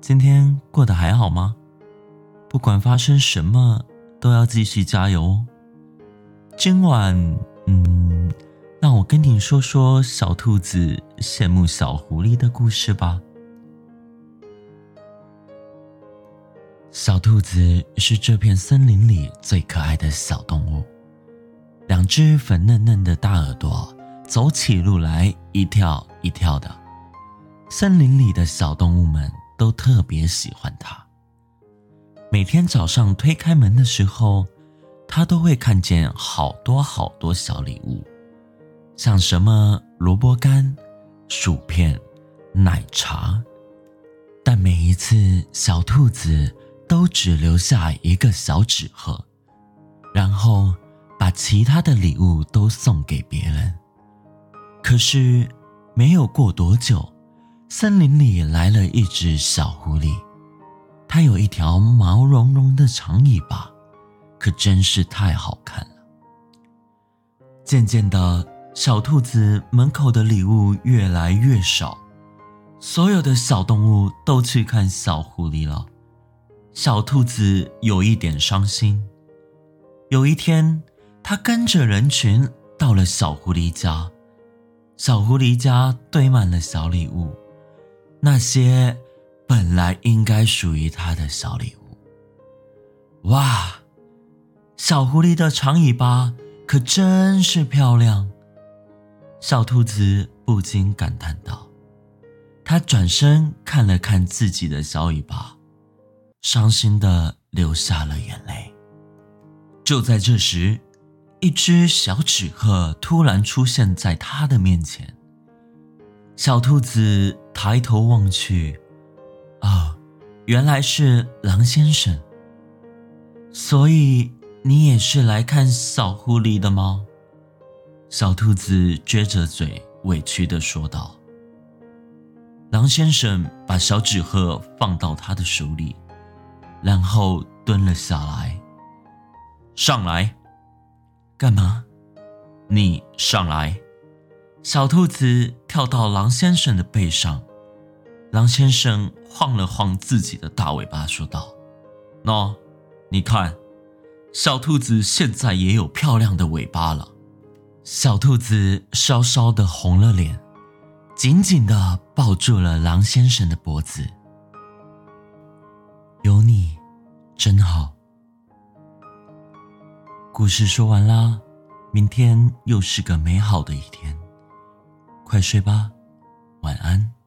今天过得还好吗？不管发生什么，都要继续加油哦。今晚，嗯，让我跟你说说小兔子羡慕小狐狸的故事吧。小兔子是这片森林里最可爱的小动物，两只粉嫩嫩的大耳朵，走起路来一跳一跳的。森林里的小动物们都特别喜欢它。每天早上推开门的时候，它都会看见好多好多小礼物，像什么萝卜干、薯片、奶茶。但每一次，小兔子都只留下一个小纸鹤，然后把其他的礼物都送给别人。可是，没有过多久。森林里来了一只小狐狸，它有一条毛茸茸的长尾巴，可真是太好看了。渐渐的，小兔子门口的礼物越来越少，所有的小动物都去看小狐狸了。小兔子有一点伤心。有一天，它跟着人群到了小狐狸家，小狐狸家堆满了小礼物。那些本来应该属于他的小礼物，哇！小狐狸的长尾巴可真是漂亮。小兔子不禁感叹道：“他转身看了看自己的小尾巴，伤心的流下了眼泪。”就在这时，一只小纸鹤突然出现在他的面前。小兔子抬头望去，哦，原来是狼先生。所以你也是来看小狐狸的吗？小兔子撅着嘴，委屈的说道。狼先生把小纸鹤放到他的手里，然后蹲了下来。上来，干嘛？你上来。小兔子跳到狼先生的背上，狼先生晃了晃自己的大尾巴，说道：“喏，你看，小兔子现在也有漂亮的尾巴了。”小兔子稍稍的红了脸，紧紧的抱住了狼先生的脖子。有你，真好。故事说完啦，明天又是个美好的一天。快睡吧，晚安。